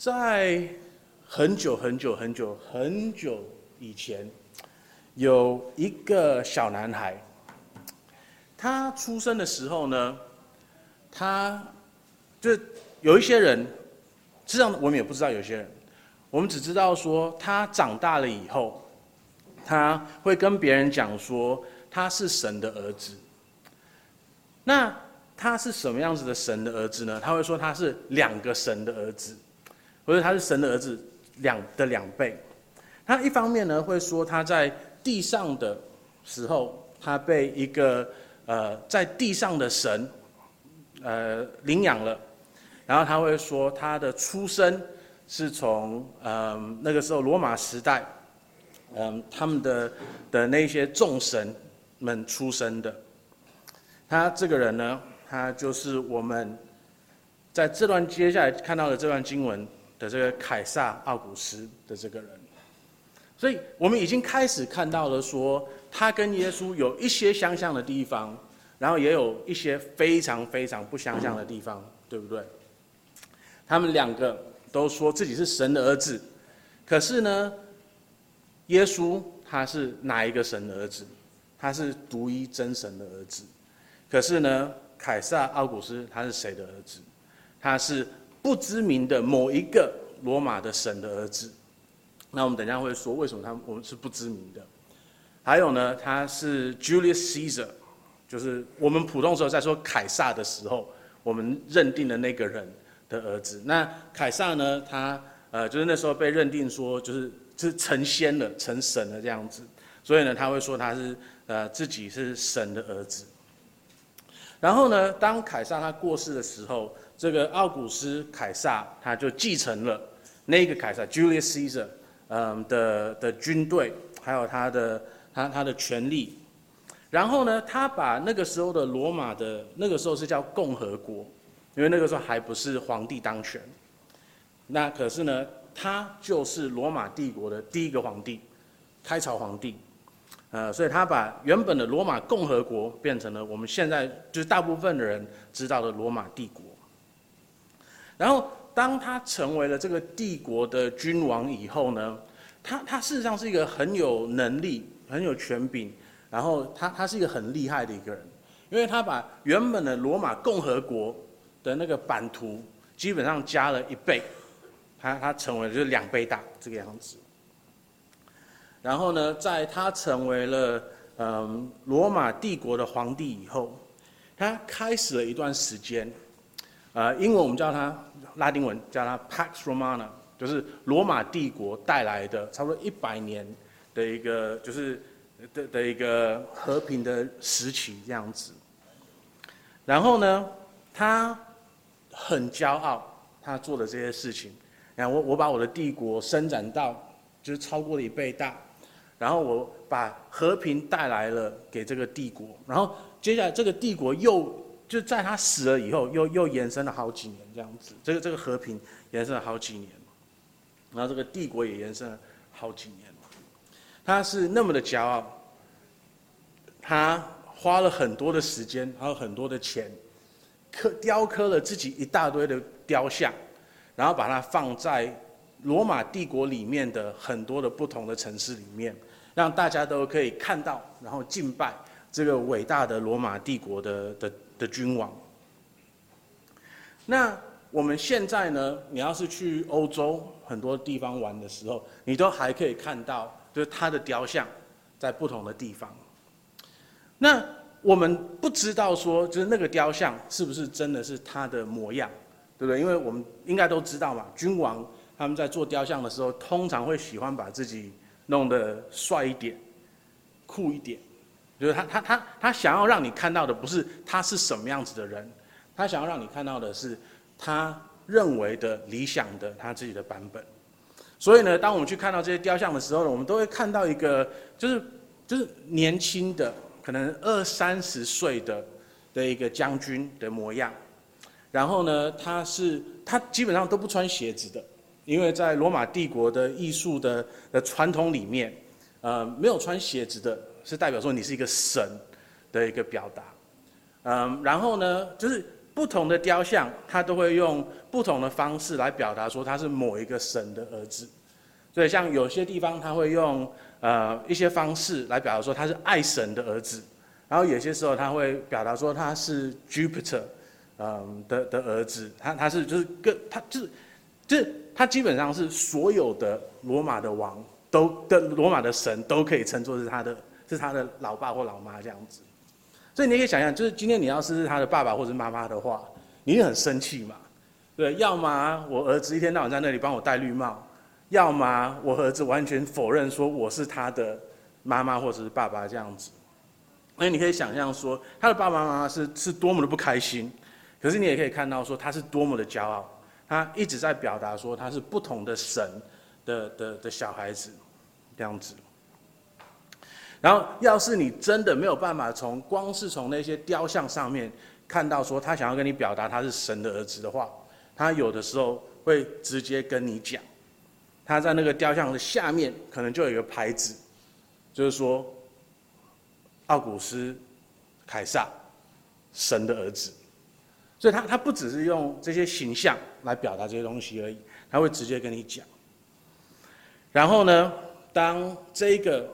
在很久很久很久很久以前，有一个小男孩，他出生的时候呢，他就有一些人，实际上我们也不知道有些人，我们只知道说他长大了以后，他会跟别人讲说他是神的儿子。那他是什么样子的神的儿子呢？他会说他是两个神的儿子。或者他是神的儿子两的两倍，他一方面呢会说他在地上的时候，他被一个呃在地上的神呃领养了，然后他会说他的出生是从嗯、呃、那个时候罗马时代，嗯、他们的的那些众神们出生的，他这个人呢，他就是我们在这段接下来看到的这段经文。的这个凯撒奥古斯的这个人，所以我们已经开始看到了，说他跟耶稣有一些相像的地方，然后也有一些非常非常不相像的地方，对不对？他们两个都说自己是神的儿子，可是呢，耶稣他是哪一个神的儿子？他是独一真神的儿子。可是呢，凯撒奥古斯他是谁的儿子？他是。不知名的某一个罗马的神的儿子，那我们等一下会说为什么他我们是不知名的。还有呢，他是 Julius Caesar，就是我们普通时候在说凯撒的时候，我们认定的那个人的儿子。那凯撒呢，他呃就是那时候被认定说就是是成仙了，成神了这样子，所以呢他会说他是呃自己是神的儿子。然后呢，当凯撒他过世的时候。这个奥古斯凯撒他就继承了那个凯撒 Julius Caesar，嗯的的军队，还有他的他他的权力。然后呢，他把那个时候的罗马的那个时候是叫共和国，因为那个时候还不是皇帝当权。那可是呢，他就是罗马帝国的第一个皇帝，开朝皇帝。呃，所以他把原本的罗马共和国变成了我们现在就是大部分的人知道的罗马帝国。然后，当他成为了这个帝国的君王以后呢，他他事实上是一个很有能力、很有权柄，然后他他是一个很厉害的一个人，因为他把原本的罗马共和国的那个版图基本上加了一倍，他他成为了就是两倍大这个样子。然后呢，在他成为了嗯罗马帝国的皇帝以后，他开始了一段时间，呃，英文我们叫它。拉丁文叫它 Pax Romana，就是罗马帝国带来的差不多一百年的一个就是的的一个和平的时期这样子。然后呢，他很骄傲，他做的这些事情。然后我我把我的帝国伸展到就是超过了一倍大，然后我把和平带来了给这个帝国。然后接下来这个帝国又。就在他死了以后，又又延伸了好几年这样子，这个这个和平延伸了好几年，然后这个帝国也延伸了好几年。他是那么的骄傲，他花了很多的时间，还有很多的钱，刻雕刻了自己一大堆的雕像，然后把它放在罗马帝国里面的很多的不同的城市里面，让大家都可以看到，然后敬拜这个伟大的罗马帝国的的。的君王。那我们现在呢？你要是去欧洲很多地方玩的时候，你都还可以看到，就是他的雕像在不同的地方。那我们不知道说，就是那个雕像是不是真的是他的模样，对不对？因为我们应该都知道嘛，君王他们在做雕像的时候，通常会喜欢把自己弄得帅一点、酷一点。就是他，他，他，他想要让你看到的不是他是什么样子的人，他想要让你看到的是他认为的理想的他自己的版本。所以呢，当我们去看到这些雕像的时候呢，我们都会看到一个就是就是年轻的，可能二三十岁的的一个将军的模样。然后呢，他是他基本上都不穿鞋子的，因为在罗马帝国的艺术的的传统里面，呃，没有穿鞋子的。是代表说你是一个神的一个表达，嗯，然后呢，就是不同的雕像，它都会用不同的方式来表达说他是某一个神的儿子。所以像有些地方，他会用呃一些方式来表达说他是爱神的儿子，然后有些时候他会表达说他是 Jupiter，嗯的的儿子，他他是就是跟他就是就是他基本上是所有的罗马的王都的罗马的神都可以称作是他的是他的老爸或老妈这样子。所以你可以想象，就是今天你要是他的爸爸或者妈妈的话，你也很生气嘛？对，要么我儿子一天到晚在那里帮我戴绿帽，要么我儿子完全否认说我是他的妈妈或者是爸爸这样子。所以你可以想象说，他的爸爸妈妈是是多么的不开心，可是你也可以看到说他是多么的骄傲，他一直在表达说他是不同的神的的的小孩子这样子。然后，要是你真的没有办法从光是从那些雕像上面看到说他想要跟你表达他是神的儿子的话，他有的时候会直接跟你讲，他在那个雕像的下面可能就有一个牌子，就是说奥古斯凯撒神的儿子，所以他他不只是用这些形象来表达这些东西而已，他会直接跟你讲。然后呢，当这个。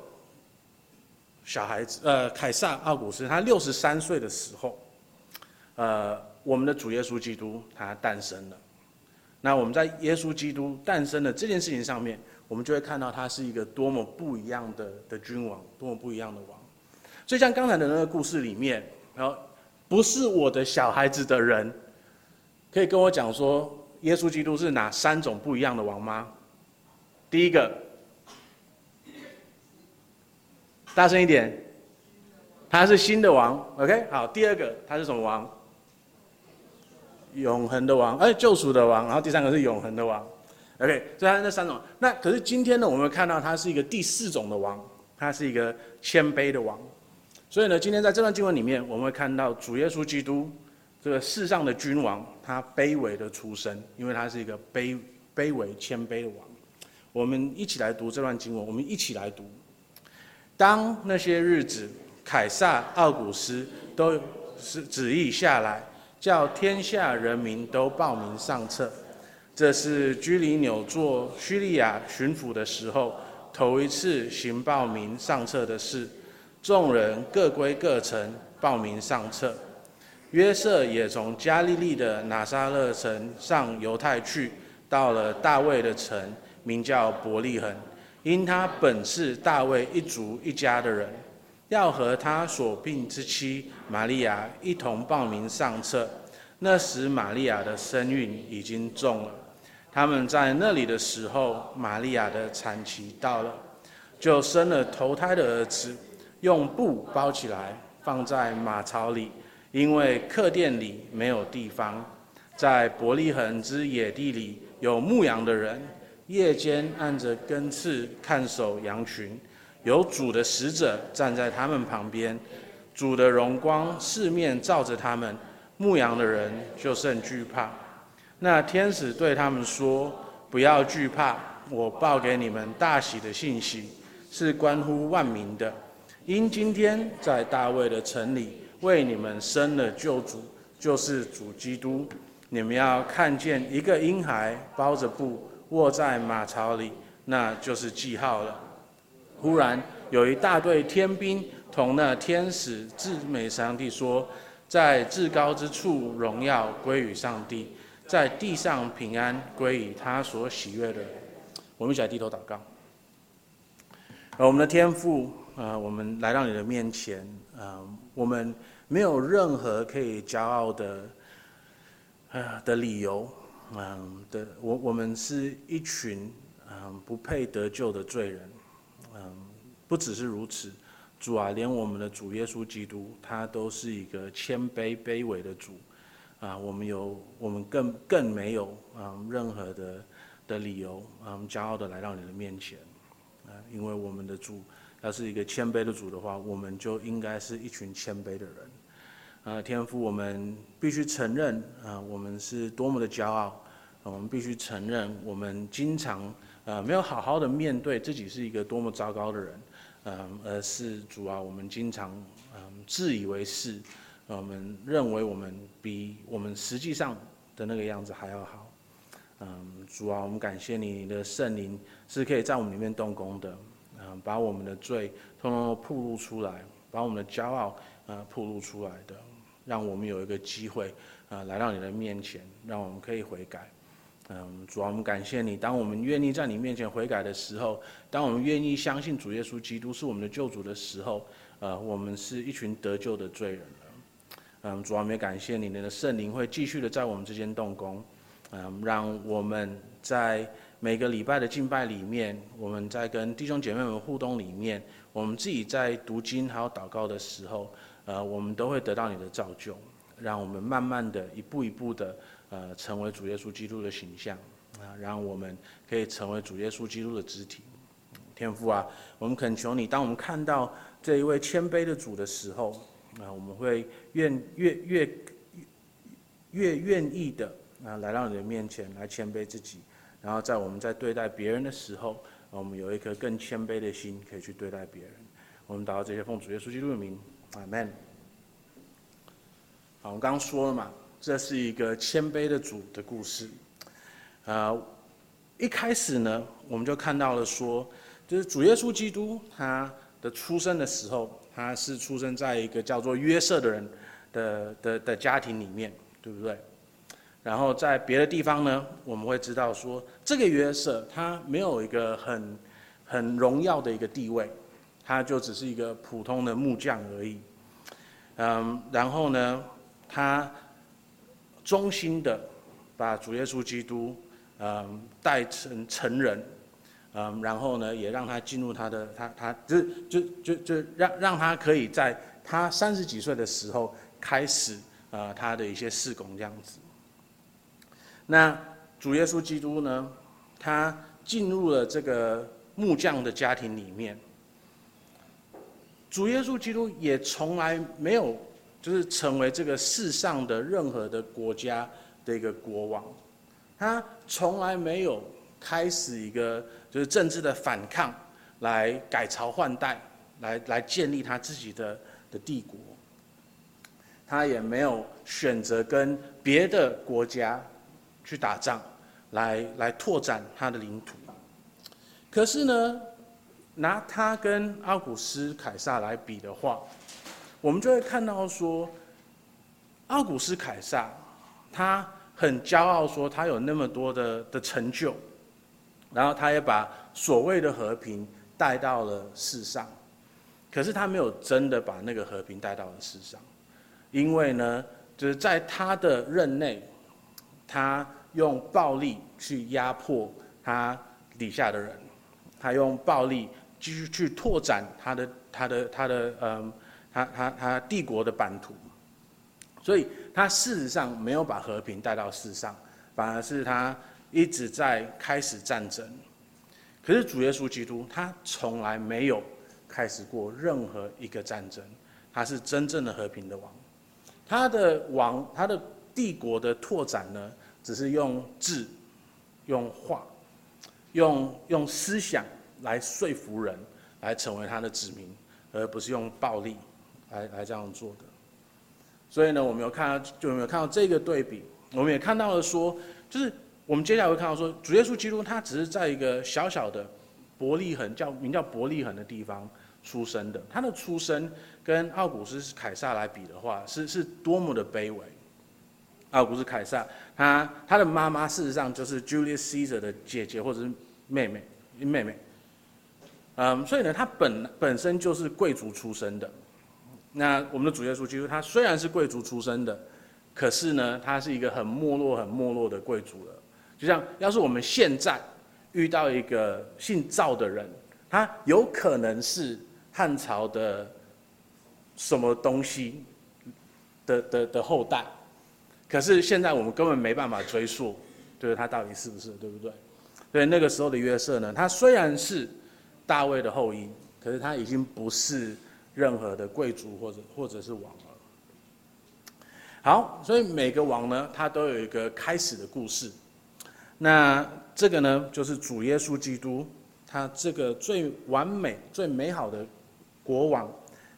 小孩子，呃，凯撒奥古斯，他六十三岁的时候，呃，我们的主耶稣基督他诞生了。那我们在耶稣基督诞生的这件事情上面，我们就会看到他是一个多么不一样的的君王，多么不一样的王。所以像刚才的那个故事里面，然后不是我的小孩子的人，可以跟我讲说，耶稣基督是哪三种不一样的王吗？第一个。大声一点，他是新的王，OK，好。第二个，他是什么王？永恒的王，哎，救赎的王。然后第三个是永恒的王，OK。所以他那三种。那可是今天呢，我们看到他是一个第四种的王，他是一个谦卑的王。所以呢，今天在这段经文里面，我们会看到主耶稣基督这个世上的君王，他卑微的出身，因为他是一个卑卑微谦卑的王。我们一起来读这段经文，我们一起来读。当那些日子，凯撒奥古斯都是旨意下来，叫天下人民都报名上册。这是居里纽做叙利亚巡抚的时候，头一次行报名上册的事。众人各归各城报名上册。约瑟也从加利利的拿撒勒城上犹太去，到了大卫的城，名叫伯利恒。因他本是大卫一族一家的人，要和他所病之妻玛利亚一同报名上册。那时玛利亚的身孕已经重了。他们在那里的时候，玛利亚的产期到了，就生了头胎的儿子，用布包起来，放在马槽里，因为客店里没有地方。在伯利恒之野地里有牧羊的人。夜间按着根刺看守羊群，有主的使者站在他们旁边，主的荣光四面照着他们，牧羊的人就甚惧怕。那天使对他们说：“不要惧怕，我报给你们大喜的信息，是关乎万民的。因今天在大卫的城里为你们生了救主，就是主基督。你们要看见一个婴孩包着布。”卧在马槽里，那就是记号了。忽然有一大队天兵同那天使至美上帝说：“在至高之处荣耀归于上帝，在地上平安归于他所喜悦的。”我们一起来低头祷告。而我们的天父，呃，我们来到你的面前，呃，我们没有任何可以骄傲的，呃，的理由。嗯的，我我们是一群嗯不配得救的罪人，嗯，不只是如此，主啊，连我们的主耶稣基督，他都是一个谦卑卑微的主，啊，我们有我们更更没有嗯任何的的理由，嗯，骄傲的来到你的面前，啊，因为我们的主要是一个谦卑的主的话，我们就应该是一群谦卑的人。呃，天父，我们必须承认，啊，我们是多么的骄傲，我们必须承认，我们经常，呃，没有好好的面对自己是一个多么糟糕的人，嗯，而是主啊，我们经常，嗯，自以为是，我们认为我们比我们实际上的那个样子还要好。嗯，主啊，我们感谢你，你的圣灵是可以在我们里面动工的，嗯，把我们的罪通通都暴露出来，把我们的骄傲呃暴露出来的，让我们有一个机会啊来到你的面前，让我们可以悔改。嗯，主啊，我们感谢你，当我们愿意在你面前悔改的时候，当我们愿意相信主耶稣基督是我们的救主的时候，呃，我们是一群得救的罪人了。嗯，主啊，我们也感谢你，你的圣灵会继续的在我们之间动工，嗯，让我们在每个礼拜的敬拜里面，我们在跟弟兄姐妹们互动里面，我们自己在读经还有祷告的时候，呃，我们都会得到你的造就，让我们慢慢的一步一步的。呃，成为主耶稣基督的形象啊，让我们可以成为主耶稣基督的肢体。天父啊，我们恳求你，当我们看到这一位谦卑的主的时候，啊，我们会愿越越越愿意的啊，来到你的面前来谦卑自己，然后在我们在对待别人的时候，我们有一颗更谦卑的心，可以去对待别人。我们祷告这些奉主耶稣基督的名，阿门。好，我刚刚说了嘛。这是一个谦卑的主的故事，啊，一开始呢，我们就看到了说，就是主耶稣基督他的出生的时候，他是出生在一个叫做约瑟的人的的的家庭里面，对不对？然后在别的地方呢，我们会知道说，这个约瑟他没有一个很很荣耀的一个地位，他就只是一个普通的木匠而已，嗯，然后呢，他。忠心的把主耶稣基督，嗯，带成成人，嗯，然后呢，也让他进入他的他他就就就就让让他可以在他三十几岁的时候开始呃他的一些事工这样子。那主耶稣基督呢，他进入了这个木匠的家庭里面，主耶稣基督也从来没有。就是成为这个世上的任何的国家的一个国王，他从来没有开始一个就是政治的反抗，来改朝换代，来来建立他自己的的帝国。他也没有选择跟别的国家去打仗，来来拓展他的领土。可是呢，拿他跟奥古斯凯撒来比的话，我们就会看到说，奥古斯凯撒，他很骄傲说他有那么多的的成就，然后他也把所谓的和平带到了世上，可是他没有真的把那个和平带到了世上，因为呢，就是在他的任内，他用暴力去压迫他底下的人，他用暴力继续去拓展他的他的他的嗯。他他他帝国的版图，所以他事实上没有把和平带到世上，反而是他一直在开始战争。可是主耶稣基督他从来没有开始过任何一个战争，他是真正的和平的王。他的王，他的帝国的拓展呢，只是用智、用话、用用思想来说服人，来成为他的子民，而不是用暴力。来来这样做的，所以呢，我们有看到，就有没有看到这个对比？我们也看到了说，就是我们接下来会看到说，主耶稣基督他只是在一个小小的伯利恒，叫名叫伯利恒的地方出生的。他的出生跟奥古斯凯撒来比的话，是是多么的卑微。奥古斯凯撒，他他的妈妈事实上就是 Julius Caesar 的姐姐或者是妹妹，妹妹。嗯，所以呢，他本本身就是贵族出身的。那我们的主耶稣基督，他虽然是贵族出身的，可是呢，他是一个很没落、很没落的贵族了。就像要是我们现在遇到一个姓赵的人，他有可能是汉朝的什么东西的的的后代，可是现在我们根本没办法追溯，就是他到底是不是，对不对？所以那个时候的约瑟呢，他虽然是大卫的后裔，可是他已经不是。任何的贵族或者或者是王了。好，所以每个王呢，他都有一个开始的故事。那这个呢，就是主耶稣基督，他这个最完美、最美好的国王，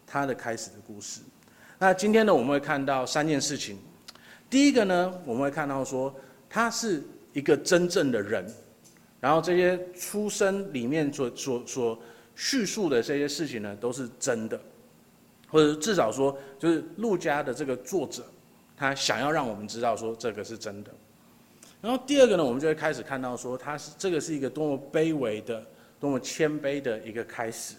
他的开始的故事。那今天呢，我们会看到三件事情。第一个呢，我们会看到说他是一个真正的人，然后这些出生里面所所所叙述的这些事情呢，都是真的，或者至少说，就是陆家的这个作者，他想要让我们知道说这个是真的。然后第二个呢，我们就会开始看到说，他是这个是一个多么卑微的、多么谦卑的一个开始。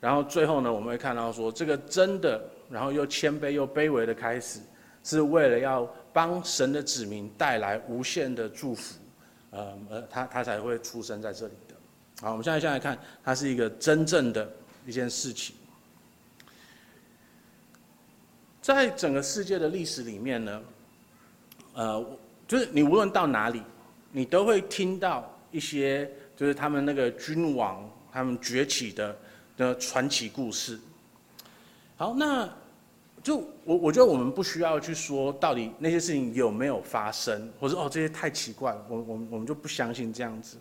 然后最后呢，我们会看到说，这个真的。然后又谦卑又卑微的开始，是为了要帮神的子民带来无限的祝福，呃，呃他他才会出生在这里的。好，我们现在先来看，它是一个真正的一件事情。在整个世界的历史里面呢，呃，就是你无论到哪里，你都会听到一些就是他们那个君王他们崛起的的传奇故事。好，那。就我我觉得我们不需要去说到底那些事情有没有发生，或者哦这些太奇怪了，我我我们就不相信这样子。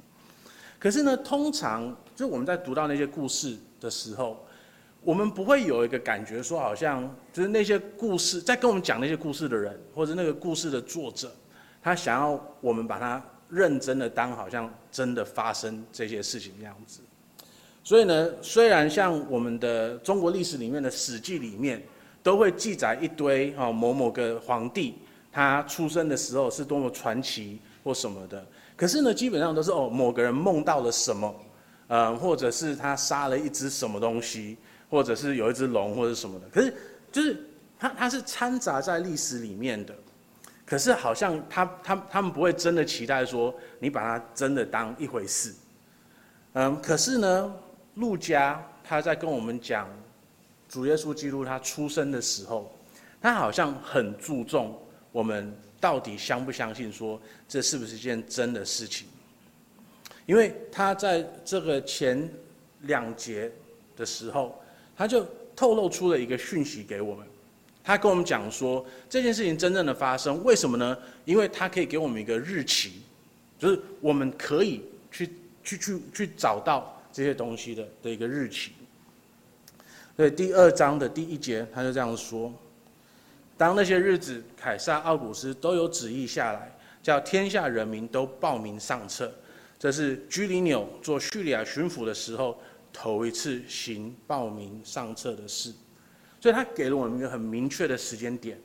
可是呢，通常就我们在读到那些故事的时候，我们不会有一个感觉说好像就是那些故事在跟我们讲那些故事的人，或者那个故事的作者，他想要我们把它认真的当好像真的发生这些事情那样子。所以呢，虽然像我们的中国历史里面的《史记》里面。都会记载一堆哦，某某个皇帝他出生的时候是多么传奇或什么的。可是呢，基本上都是哦，某个人梦到了什么，呃，或者是他杀了一只什么东西，或者是有一只龙或者什么的。可是就是他他是掺杂在历史里面的。可是好像他他他们不会真的期待说你把它真的当一回事。嗯，可是呢，陆家他在跟我们讲。主耶稣基督他出生的时候，他好像很注重我们到底相不相信，说这是不是一件真的事情。因为他在这个前两节的时候，他就透露出了一个讯息给我们。他跟我们讲说，这件事情真正的发生，为什么呢？因为他可以给我们一个日期，就是我们可以去去去去找到这些东西的的一个日期。对，第二章的第一节，他就这样说：当那些日子，凯撒奥古斯都有旨意下来，叫天下人民都报名上册。这是居里纽做叙利亚巡抚的时候，头一次行报名上册的事。所以他给了我们一个很明确的时间点，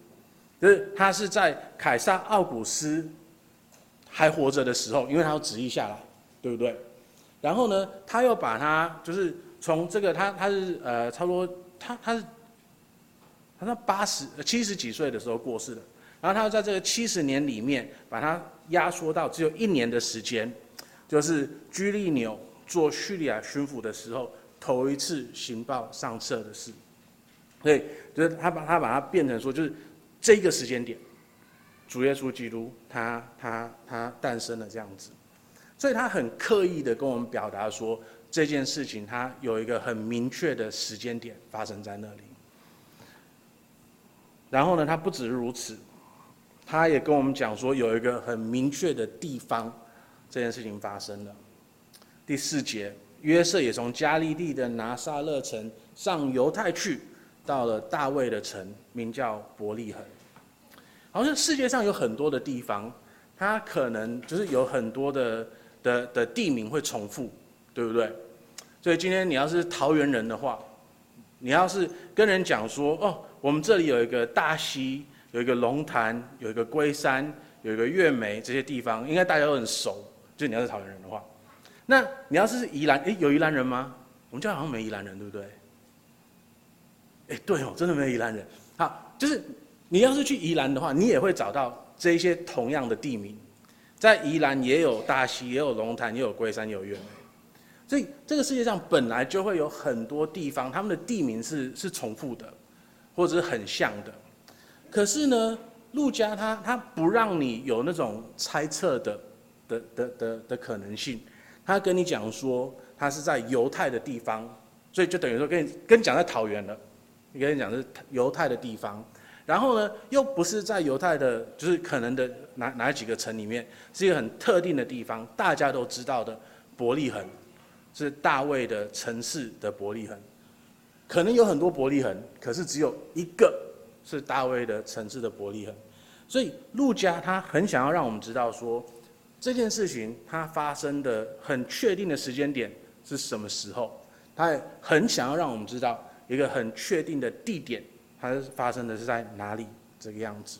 就是他是在凯撒奥古斯还活着的时候，因为他有旨意下来，对不对？然后呢，他又把他就是。从这个他他是呃差不多他他是，他在八十七十几岁的时候过世的，然后他在这个七十年里面把它压缩到只有一年的时间，就是居利纽做叙利亚巡抚的时候头一次行报上册的事，所以就是他把他把它变成说就是这个时间点，主耶稣基督他他他诞生了这样子，所以他很刻意的跟我们表达说。这件事情，它有一个很明确的时间点发生在那里。然后呢，它不止如此，他也跟我们讲说，有一个很明确的地方，这件事情发生了。第四节，约瑟也从加利利的拿撒勒城上犹太去，到了大卫的城，名叫伯利恒。好像世界上有很多的地方，它可能就是有很多的的的地名会重复，对不对？所以今天你要是桃园人的话，你要是跟人讲说哦，我们这里有一个大溪，有一个龙潭，有一个龟山，有一个月眉这些地方，应该大家都很熟。就你要是桃园人的话，那你要是宜兰，哎，有宜兰人吗？我们家好像没宜兰人，对不对？哎，对哦，真的没宜兰人。好，就是你要是去宜兰的话，你也会找到这一些同样的地名，在宜兰也有大溪，也有龙潭，也有龟山，也有月眉。所以这个世界上本来就会有很多地方，他们的地名是是重复的，或者是很像的。可是呢，路加他他不让你有那种猜测的的的的的可能性，他跟你讲说他是在犹太的地方，所以就等于说跟你跟你讲在桃园了，你跟你讲是犹太的地方，然后呢又不是在犹太的，就是可能的哪哪几个城里面，是一个很特定的地方，大家都知道的伯利恒。是大卫的城市的伯利恒，可能有很多伯利恒，可是只有一个是大卫的城市的伯利恒。所以路加他很想要让我们知道说，这件事情它发生的很确定的时间点是什么时候，他也很想要让我们知道一个很确定的地点，它发生的是在哪里这个样子。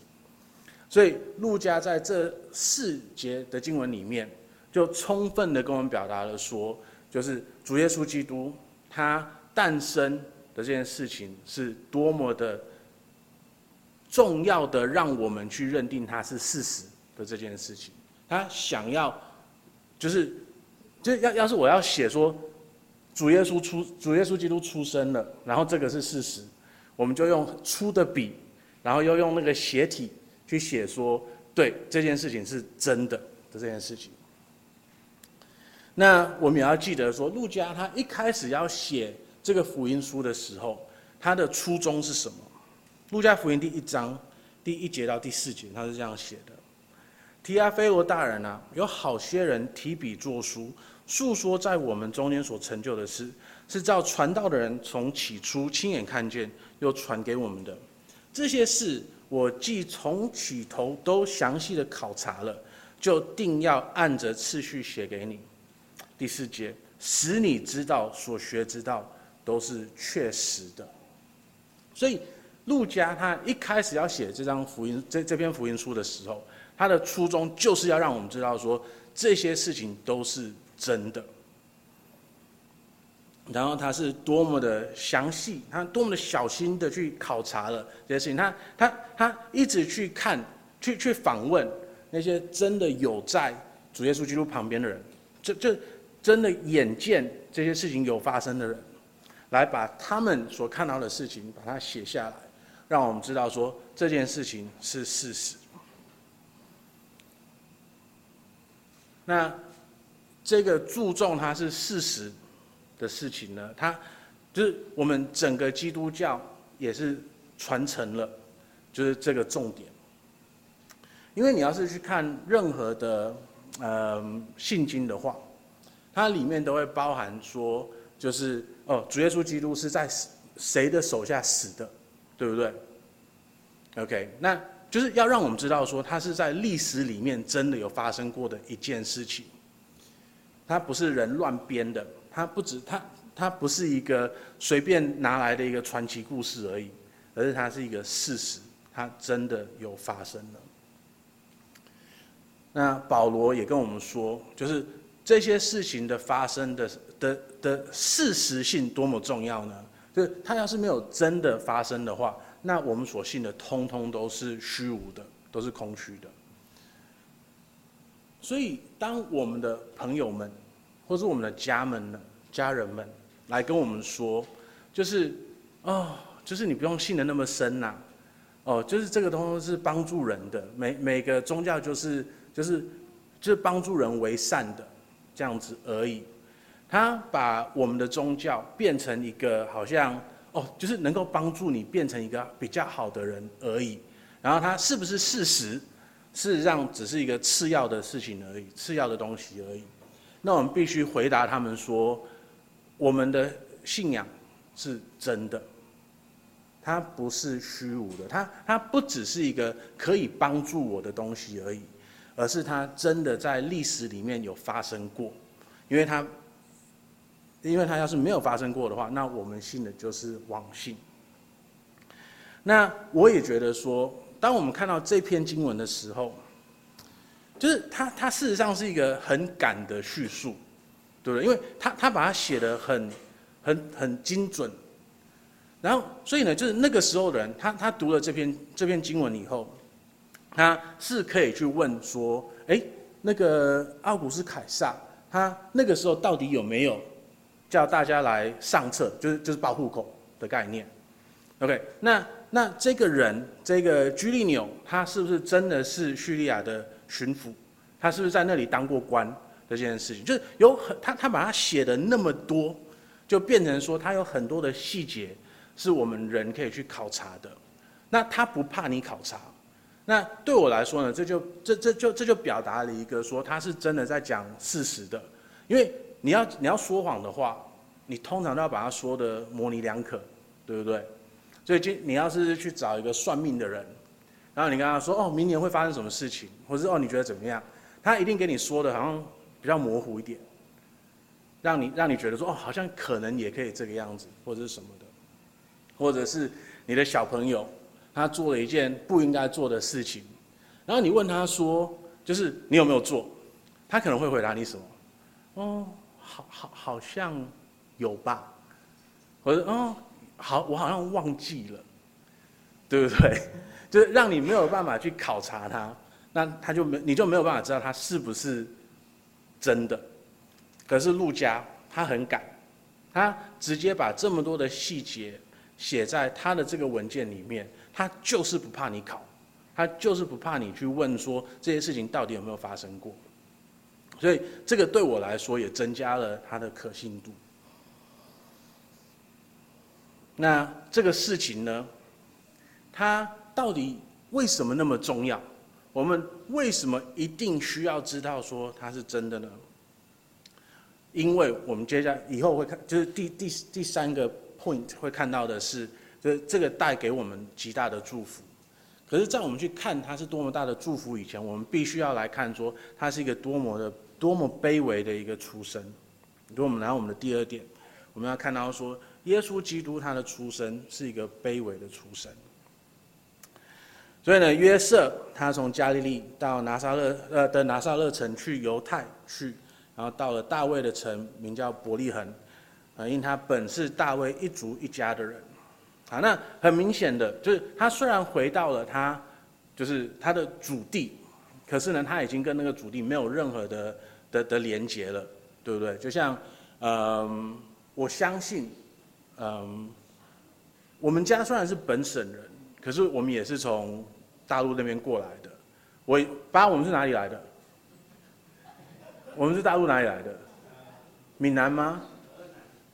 所以路加在这四节的经文里面，就充分的跟我们表达了说，就是主耶稣基督他诞生的这件事情是多么的。重要的，让我们去认定它是事实的这件事情，他想要，就是，就要要是我要写说，主耶稣出，主耶稣基督出生了，然后这个是事实，我们就用粗的笔，然后又用那个斜体去写说，对，这件事情是真的的这件事情。那我们也要记得说，路加他一开始要写这个福音书的时候，他的初衷是什么？路加福音第一章第一节到第四节，他是这样写的：提阿非罗大人啊，有好些人提笔作书，述说在我们中间所成就的事，是照传道的人从起初亲眼看见，又传给我们的。这些事我既从起头都详细的考察了，就定要按着次序写给你。第四节，使你知道所学之道都是确实的。所以。路加他一开始要写这张福音这这篇福音书的时候，他的初衷就是要让我们知道说，这些事情都是真的。然后他是多么的详细，他多么的小心的去考察了这些事情，他他他一直去看，去去访问那些真的有在主耶稣基督旁边的人，就就真的眼见这些事情有发生的人，来把他们所看到的事情把它写下来。让我们知道说这件事情是事实。那这个注重它是事实的事情呢，它就是我们整个基督教也是传承了，就是这个重点。因为你要是去看任何的呃信经的话，它里面都会包含说，就是哦，主耶稣基督是在谁的手下死的。对不对？OK，那就是要让我们知道说，它是在历史里面真的有发生过的一件事情。它不是人乱编的，它不止它它不是一个随便拿来的一个传奇故事而已，而是它是一个事实，它真的有发生了。那保罗也跟我们说，就是这些事情的发生的的的事实性多么重要呢？就是他要是没有真的发生的话，那我们所信的通通都是虚无的，都是空虚的。所以，当我们的朋友们，或是我们的家们呢，家人们来跟我们说，就是哦，就是你不用信的那么深呐，哦，就是这个东西是帮助人的，每每个宗教就是就是就是帮助人为善的这样子而已。他把我们的宗教变成一个好像哦，就是能够帮助你变成一个比较好的人而已。然后他是不是事实？事实上只是一个次要的事情而已，次要的东西而已。那我们必须回答他们说，我们的信仰是真的，它不是虚无的，它它不只是一个可以帮助我的东西而已，而是它真的在历史里面有发生过，因为它。因为他要是没有发生过的话，那我们信的就是妄信。那我也觉得说，当我们看到这篇经文的时候，就是他他事实上是一个很赶的叙述，对不对？因为他他把它写的很很很精准，然后所以呢，就是那个时候的人，他他读了这篇这篇经文以后，他是可以去问说，哎，那个奥古斯凯撒，他那个时候到底有没有？叫大家来上册，就是就是报户口的概念。OK，那那这个人，这个居利纽，他是不是真的是叙利亚的巡抚？他是不是在那里当过官的这件事情？就是有很他他把他写的那么多，就变成说他有很多的细节是我们人可以去考察的。那他不怕你考察。那对我来说呢，这就这这就这就表达了一个说他是真的在讲事实的，因为。你要你要说谎的话，你通常都要把它说的模棱两可，对不对？所以今你要是去找一个算命的人，然后你跟他说哦，明年会发生什么事情，或者哦你觉得怎么样，他一定给你说的好像比较模糊一点，让你让你觉得说哦，好像可能也可以这个样子，或者是什么的，或者是你的小朋友他做了一件不应该做的事情，然后你问他说，就是你有没有做，他可能会回答你什么？哦，好好好像有吧，或者哦，好，我好像忘记了，对不对？就是让你没有办法去考察他，那他就没，你就没有办法知道他是不是真的。可是陆家他很敢，他直接把这么多的细节写在他的这个文件里面，他就是不怕你考，他就是不怕你去问说这些事情到底有没有发生过。所以这个对我来说也增加了它的可信度。那这个事情呢，它到底为什么那么重要？我们为什么一定需要知道说它是真的呢？因为我们接下来以后会看，就是第第第三个会看到的是，这这个带给我们极大的祝福。可是，在我们去看它是多么大的祝福以前，我们必须要来看说它是一个多么的。多么卑微的一个出生！如果我们来我们的第二点，我们要看到说，耶稣基督他的出生是一个卑微的出生。所以呢，约瑟他从加利利到拿撒勒呃的拿撒勒城去犹太去，然后到了大卫的城，名叫伯利恒，啊，因他本是大卫一族一家的人。啊，那很明显的就是他虽然回到了他就是他的祖地，可是呢，他已经跟那个祖地没有任何的。的的连结了，对不对？就像，嗯，我相信，嗯，我们家虽然是本省人，可是我们也是从大陆那边过来的。我爸，我们是哪里来的？我们是大陆哪里来的？闽南吗？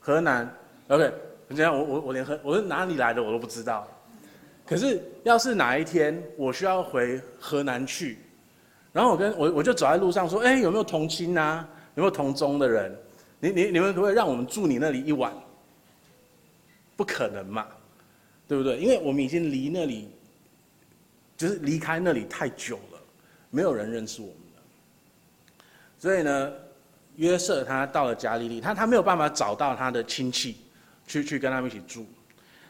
河南。OK，这样我我我连河我是哪里来的我都不知道。可是要是哪一天我需要回河南去。然后我跟我我就走在路上说，哎，有没有同亲啊？有没有同宗的人？你你你们可不可以让我们住你那里一晚？不可能嘛，对不对？因为我们已经离那里，就是离开那里太久了，没有人认识我们了。所以呢，约瑟他到了加利利，他他没有办法找到他的亲戚，去去跟他们一起住，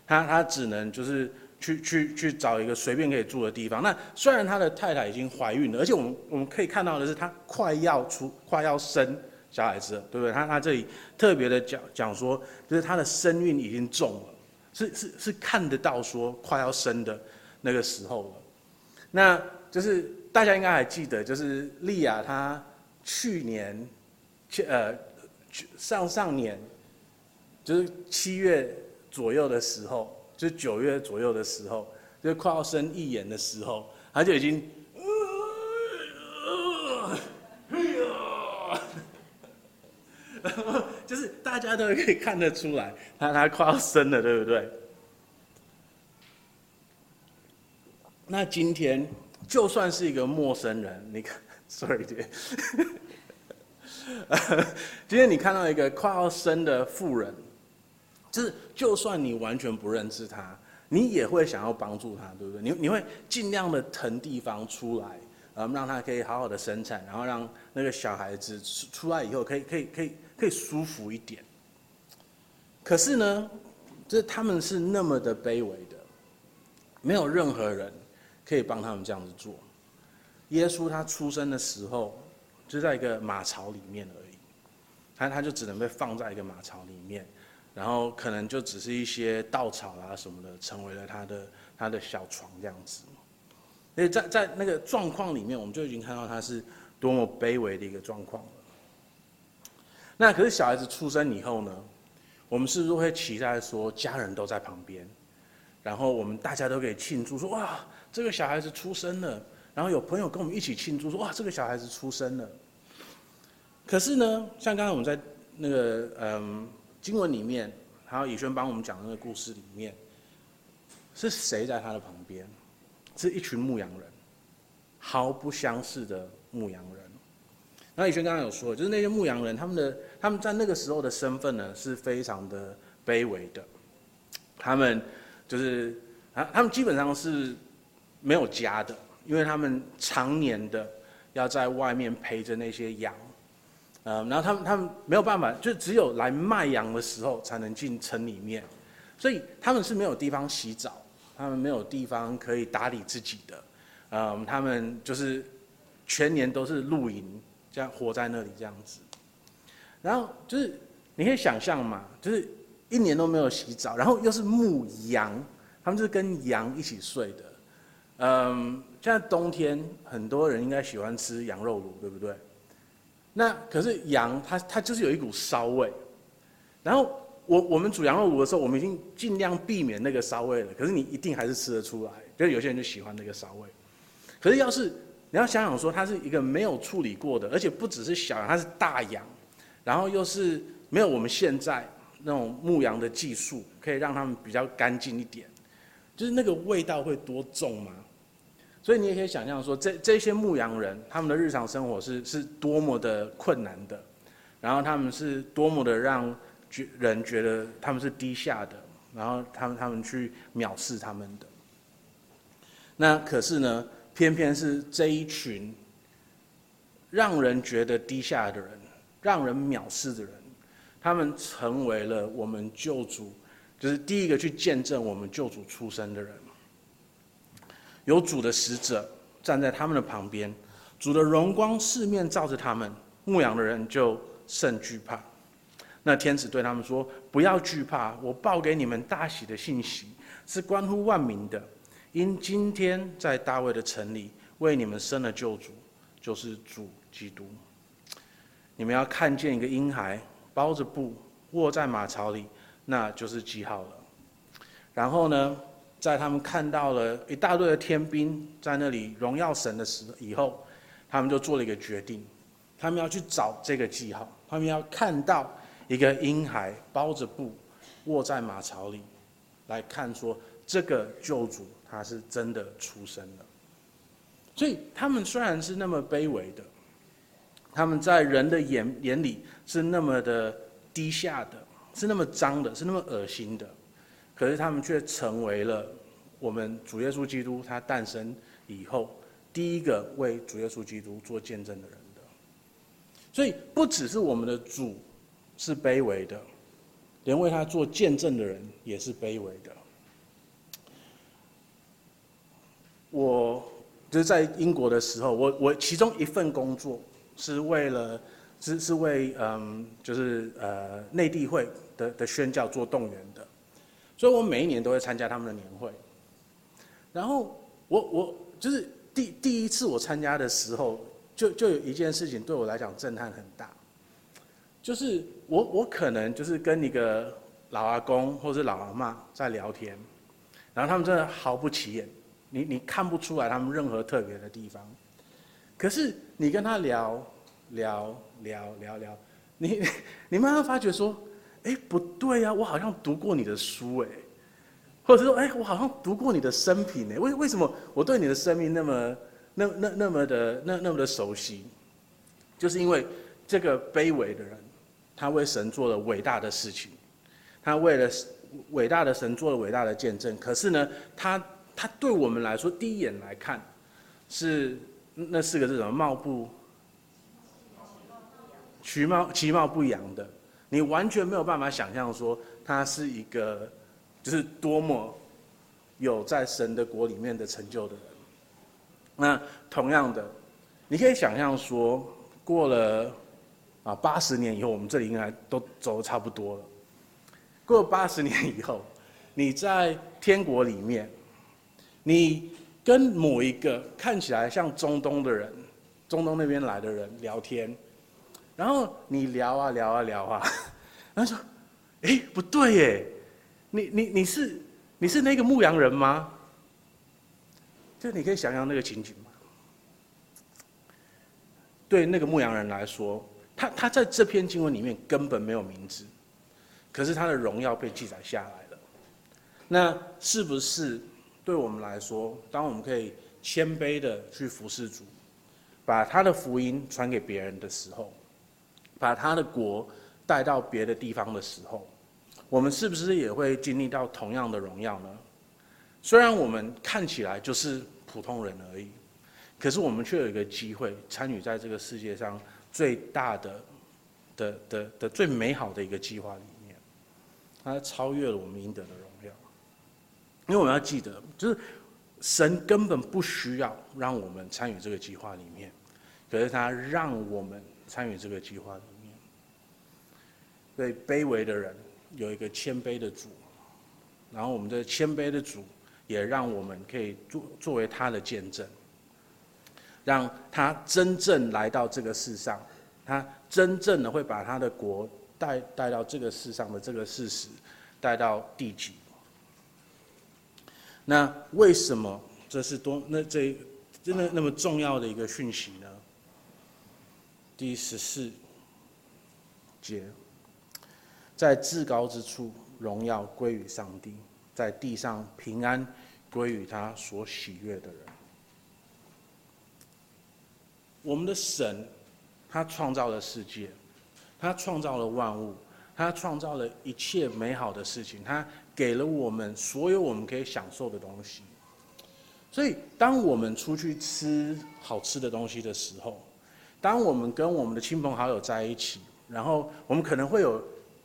他他只能就是。去去去找一个随便可以住的地方。那虽然他的太太已经怀孕了，而且我们我们可以看到的是，他快要出快要生小孩子了，对不对？他他这里特别的讲讲说，就是他的身孕已经重了，是是是看得到说快要生的那个时候了。那就是大家应该还记得，就是利亚她去年，呃，上上年，就是七月左右的时候。就是九月左右的时候，就快要生一眼的时候，他就已经，就是大家都可以看得出来，他他快要生了，对不对？那今天就算是一个陌生人，你看，sorry，对，今天你看到一个快要生的妇人。就是，就算你完全不认识他，你也会想要帮助他，对不对？你你会尽量的腾地方出来，嗯，让他可以好好的生产，然后让那个小孩子出来以后可以可以可以可以舒服一点。可是呢，就是他们是那么的卑微的，没有任何人可以帮他们这样子做。耶稣他出生的时候就在一个马槽里面而已，他他就只能被放在一个马槽里面。然后可能就只是一些稻草啊什么的，成为了他的他的小床这样子。所以在在那个状况里面，我们就已经看到他是多么卑微的一个状况了。那可是小孩子出生以后呢，我们是不是会期待说家人都在旁边，然后我们大家都可以庆祝说哇，这个小孩子出生了，然后有朋友跟我们一起庆祝说哇，这个小孩子出生了。可是呢，像刚才我们在那个嗯。经文里面，还有以轩帮我们讲的那个故事里面，是谁在他的旁边？是一群牧羊人，毫不相似的牧羊人。然后以轩刚刚有说，就是那些牧羊人，他们的他们在那个时候的身份呢，是非常的卑微的。他们就是啊，他们基本上是没有家的，因为他们常年的要在外面陪着那些羊，嗯，然后他们他们没有办法，就只有来卖羊的时候才能进城里面，所以他们是没有地方洗澡，他们没有地方可以打理自己的，嗯，他们就是全年都是露营，这样活在那里这样子，然后就是你可以想象嘛，就是。一年都没有洗澡，然后又是牧羊，他们就是跟羊一起睡的。嗯，现在冬天很多人应该喜欢吃羊肉卤，对不对？那可是羊它它就是有一股骚味，然后我我们煮羊肉炉的时候，我们已经尽量避免那个骚味了。可是你一定还是吃得出来，就是有些人就喜欢那个骚味。可是要是你要想想说，它是一个没有处理过的，而且不只是小羊，它是大羊，然后又是没有我们现在。那种牧羊的技术可以让它们比较干净一点，就是那个味道会多重吗？所以你也可以想象说，这这些牧羊人他们的日常生活是是多么的困难的，然后他们是多么的让觉人觉得他们是低下的，然后他们他们去藐视他们的。那可是呢，偏偏是这一群让人觉得低下的人，让人藐视的人。他们成为了我们救主，就是第一个去见证我们救主出生的人。有主的使者站在他们的旁边，主的荣光四面照着他们，牧羊的人就甚惧怕。那天使对他们说：“不要惧怕，我报给你们大喜的信息，是关乎万民的。因今天在大卫的城里为你们生了救主，就是主基督。你们要看见一个婴孩。”包着布卧在马槽里，那就是记号了。然后呢，在他们看到了一大队的天兵在那里荣耀神的时以后，他们就做了一个决定，他们要去找这个记号，他们要看到一个婴孩包着布卧在马槽里，来看说这个救主他是真的出生了。所以他们虽然是那么卑微的。他们在人的眼眼里是那么的低下的，是那么脏的，是那么恶心的，可是他们却成为了我们主耶稣基督他诞生以后第一个为主耶稣基督做见证的人的。所以不只是我们的主是卑微的，连为他做见证的人也是卑微的。我就是在英国的时候，我我其中一份工作。是为了，是是为嗯，就是呃内地会的的宣教做动员的，所以我每一年都会参加他们的年会。然后我我就是第第一次我参加的时候，就就有一件事情对我来讲震撼很大，就是我我可能就是跟一个老阿公或者老阿妈在聊天，然后他们真的毫不起眼，你你看不出来他们任何特别的地方。可是你跟他聊聊聊聊聊，你你慢慢发觉说，哎，不对呀，我好像读过你的书哎，或者说，哎，我好像读过你的生平哎，为为什么我对你的生命那么那那那么的那那么的熟悉？就是因为这个卑微的人，他为神做了伟大的事情，他为了伟大的神做了伟大的见证。可是呢，他他对我们来说，第一眼来看是。那四个字什么？貌不，其貌其貌不扬的，你完全没有办法想象说他是一个，就是多么有在神的国里面的成就的人。那同样的，你可以想象说，过了啊八十年以后，我们这里应该都走的差不多了。过八十年以后，你在天国里面，你。跟某一个看起来像中东的人，中东那边来的人聊天，然后你聊啊聊啊聊啊，然后说：“哎，不对耶，你你你是你是那个牧羊人吗？”就你可以想象那个情景吗？对那个牧羊人来说，他他在这篇经文里面根本没有名字，可是他的荣耀被记载下来了，那是不是？对我们来说，当我们可以谦卑的去服侍主，把他的福音传给别人的时候，把他的国带到别的地方的时候，我们是不是也会经历到同样的荣耀呢？虽然我们看起来就是普通人而已，可是我们却有一个机会参与在这个世界上最大的、的、的、的最美好的一个计划里面，它超越了我们应得的荣耀。因为我们要记得，就是神根本不需要让我们参与这个计划里面，可是他让我们参与这个计划。对卑微的人有一个谦卑的主，然后我们的谦卑的主。也让我们可以作作为他的见证，让他真正来到这个世上，他真正的会把他的国带带到这个世上的这个事实带到地极。那为什么这是多那这真的那么重要的一个讯息呢？第十四节，在至高之处荣耀归于上帝。在地上平安归于他所喜悦的人。我们的神，他创造了世界，他创造了万物，他创造了一切美好的事情，他给了我们所有我们可以享受的东西。所以，当我们出去吃好吃的东西的时候，当我们跟我们的亲朋好友在一起，然后我们可能会有。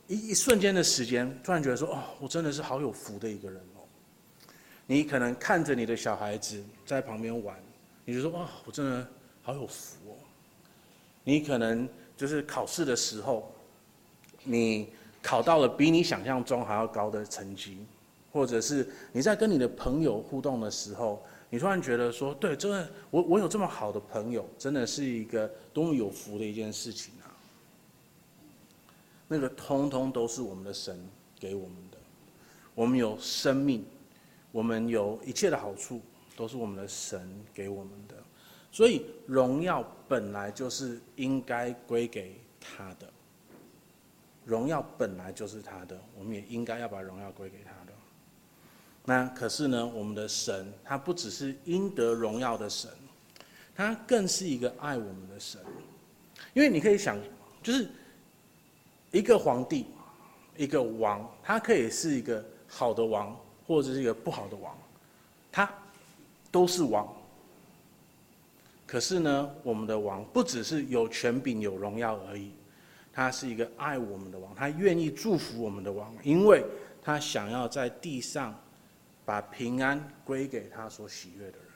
一一瞬间的时间，突然觉得说：“哦，我真的是好有福的一个人哦。”你可能看着你的小孩子在旁边玩，你就说：“哇，我真的好有福哦。”你可能就是考试的时候，你考到了比你想象中还要高的成绩，或者是你在跟你的朋友互动的时候，你突然觉得说：“对，真的，我我有这么好的朋友，真的是一个多么有福的一件事情。”那个通通都是我们的神给我们的，我们有生命，我们有一切的好处，都是我们的神给我们的，所以荣耀本来就是应该归给他的，荣耀本来就是他的，我们也应该要把荣耀归给他的。那可是呢，我们的神他不只是应得荣耀的神，他更是一个爱我们的神，因为你可以想，就是。一个皇帝，一个王，他可以是一个好的王，或者是一个不好的王，他都是王。可是呢，我们的王不只是有权柄、有荣耀而已，他是一个爱我们的王，他愿意祝福我们的王，因为他想要在地上把平安归给他所喜悦的人，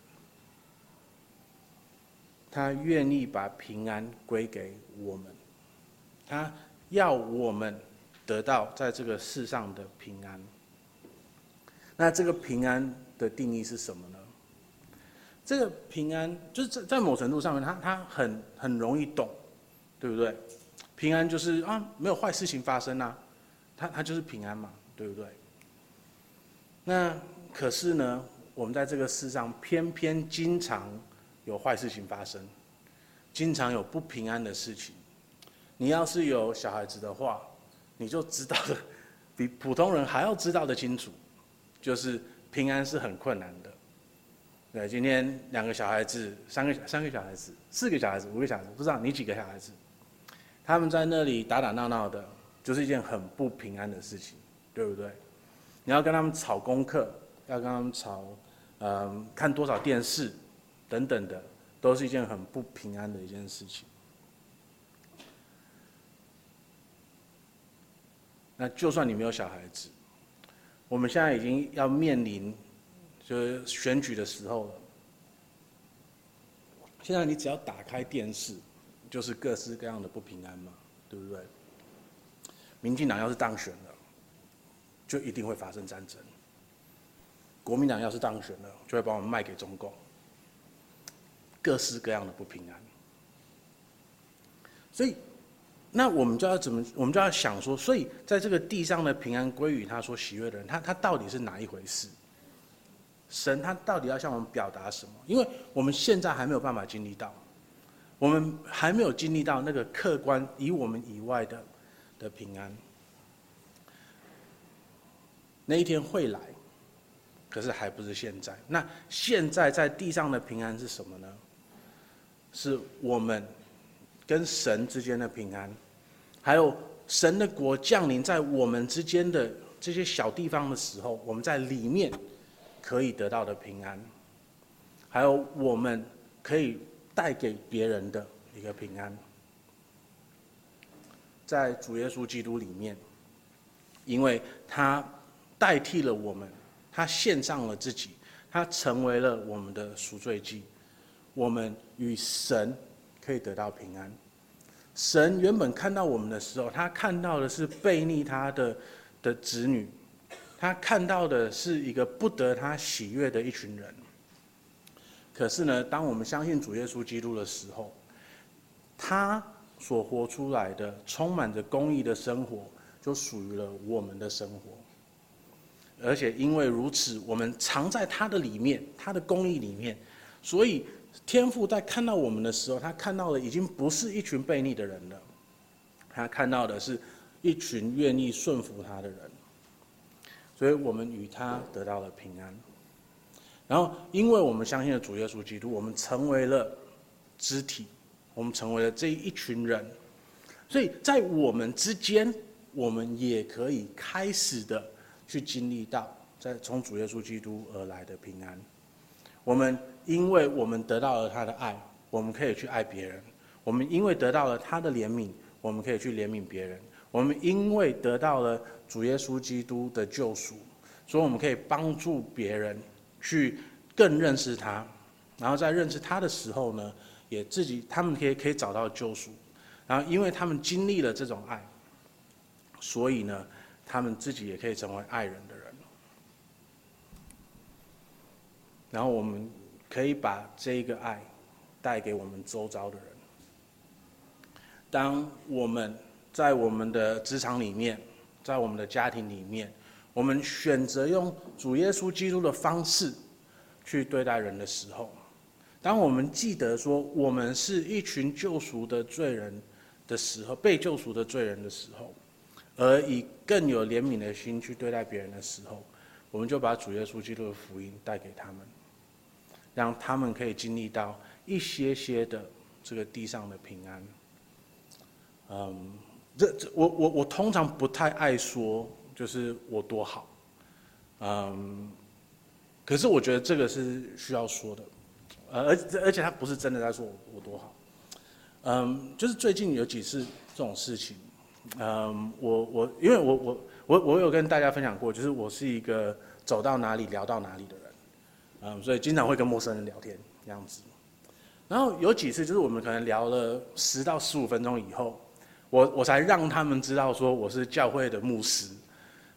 他愿意把平安归给我们，他。要我们得到在这个世上的平安，那这个平安的定义是什么呢？这个平安就是在在某程度上面，它它很很容易懂，对不对？平安就是啊，没有坏事情发生啊，它它就是平安嘛，对不对？那可是呢，我们在这个世上偏偏经常有坏事情发生，经常有不平安的事情。你要是有小孩子的话，你就知道的比普通人还要知道的清楚，就是平安是很困难的。对，今天两个小孩子，三个三个小孩子，四个小孩子，五个小孩子，不知道你几个小孩子，他们在那里打打闹闹的，就是一件很不平安的事情，对不对？你要跟他们吵功课，要跟他们吵，嗯，看多少电视，等等的，都是一件很不平安的一件事情。那就算你没有小孩子，我们现在已经要面临就是选举的时候了。现在你只要打开电视，就是各式各样的不平安嘛，对不对？民进党要是当选了，就一定会发生战争；国民党要是当选了，就会把我们卖给中共。各式各样的不平安，所以。那我们就要怎么？我们就要想说，所以在这个地上的平安归于他所喜悦的人，他他到底是哪一回事？神他到底要向我们表达什么？因为我们现在还没有办法经历到，我们还没有经历到那个客观以我们以外的的平安。那一天会来，可是还不是现在。那现在在地上的平安是什么呢？是我们。跟神之间的平安，还有神的国降临在我们之间的这些小地方的时候，我们在里面可以得到的平安，还有我们可以带给别人的一个平安，在主耶稣基督里面，因为他代替了我们，他献上了自己，他成为了我们的赎罪祭，我们与神可以得到平安。神原本看到我们的时候，他看到的是悖逆他的的子女，他看到的是一个不得他喜悦的一群人。可是呢，当我们相信主耶稣基督的时候，他所活出来的充满着公义的生活，就属于了我们的生活。而且因为如此，我们藏在他的里面，他的公义里面，所以。天父在看到我们的时候，他看到的已经不是一群悖逆的人了，他看到的是一群愿意顺服他的人。所以我们与他得到了平安。然后，因为我们相信了主耶稣基督，我们成为了肢体，我们成为了这一群人。所以在我们之间，我们也可以开始的去经历到，在从主耶稣基督而来的平安。我们。因为我们得到了他的爱，我们可以去爱别人；我们因为得到了他的怜悯，我们可以去怜悯别人；我们因为得到了主耶稣基督的救赎，所以我们可以帮助别人去更认识他。然后在认识他的时候呢，也自己他们可以可以找到救赎。然后因为他们经历了这种爱，所以呢，他们自己也可以成为爱人的人。然后我们。可以把这个爱带给我们周遭的人。当我们在我们的职场里面，在我们的家庭里面，我们选择用主耶稣基督的方式去对待人的时候，当我们记得说我们是一群救赎的罪人的时候，被救赎的罪人的时候，而以更有怜悯的心去对待别人的时候，我们就把主耶稣基督的福音带给他们。让他们可以经历到一些些的这个地上的平安。嗯，这这我我我通常不太爱说，就是我多好。嗯，可是我觉得这个是需要说的，呃，而而且他不是真的在说我我多好。嗯，就是最近有几次这种事情，嗯，我我因为我我我我有跟大家分享过，就是我是一个走到哪里聊到哪里的。嗯，所以经常会跟陌生人聊天这样子，然后有几次就是我们可能聊了十到十五分钟以后，我我才让他们知道说我是教会的牧师，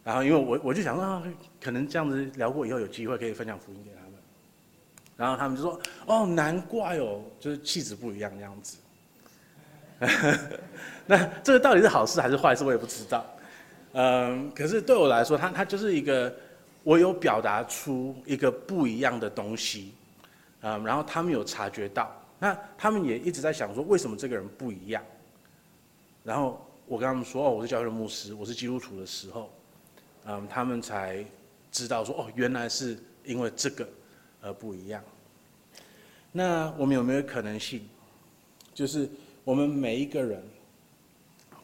然后因为我我就想说，可能这样子聊过以后有机会可以分享福音给他们，然后他们就说哦，难怪哦，就是气质不一样这样子。那这个到底是好事还是坏事，我也不知道。嗯，可是对我来说，他他就是一个。我有表达出一个不一样的东西，嗯，然后他们有察觉到，那他们也一直在想说，为什么这个人不一样？然后我跟他们说，哦，我是教会的牧师，我是基督徒的时候，嗯，他们才知道说，哦，原来是因为这个而不一样。那我们有没有可能性，就是我们每一个人，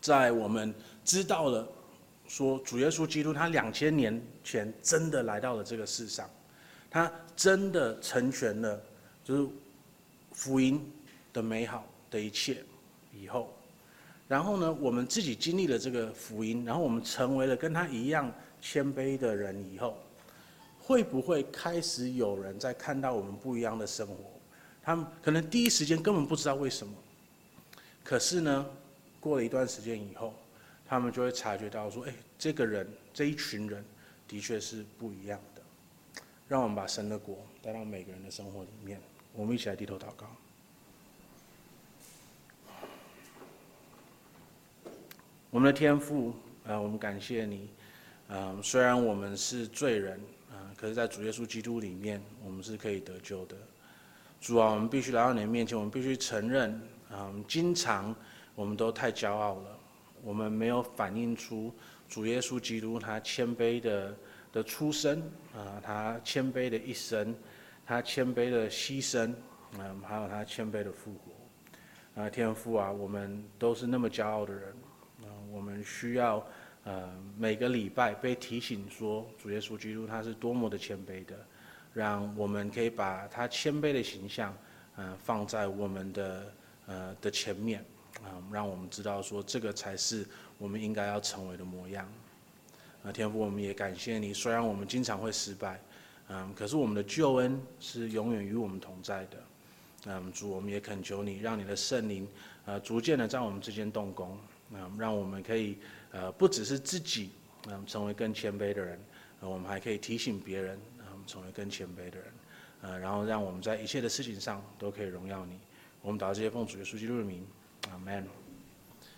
在我们知道了。说主耶稣基督，他两千年前真的来到了这个世上，他真的成全了，就是福音的美好的一切以后，然后呢，我们自己经历了这个福音，然后我们成为了跟他一样谦卑的人以后，会不会开始有人在看到我们不一样的生活？他们可能第一时间根本不知道为什么，可是呢，过了一段时间以后。他们就会察觉到说：“哎，这个人这一群人的确是不一样的。”让我们把神的国带到每个人的生活里面。我们一起来低头祷告。我们的天父，啊、我们感谢你。嗯、虽然我们是罪人，啊、可是，在主耶稣基督里面，我们是可以得救的。主啊，我们必须来到你的面前，我们必须承认，啊、呃，经常我们都太骄傲了。我们没有反映出主耶稣基督他谦卑的的出生啊，他谦卑的一生，他谦卑的牺牲，嗯，还有他谦卑的复活。啊，天父啊，我们都是那么骄傲的人，啊，我们需要呃每个礼拜被提醒说，主耶稣基督他是多么的谦卑的，让我们可以把他谦卑的形象，嗯，放在我们的呃的前面，啊，让我们知道说这个才是我们应该要成为的模样。啊，天父，我们也感谢你，虽然我们经常会失败，嗯，可是我们的救恩是永远与我们同在的。嗯，主，我们也恳求你，让你的圣灵，呃，逐渐的在我们之间动工，嗯，让我们可以，呃，不只是自己，嗯，成为更谦卑的人，我们还可以提醒别人，嗯，成为更谦卑的人，呃，然后让我们在一切的事情上都可以荣耀你。我们祷告这些奉主耶稣基督的名，阿门。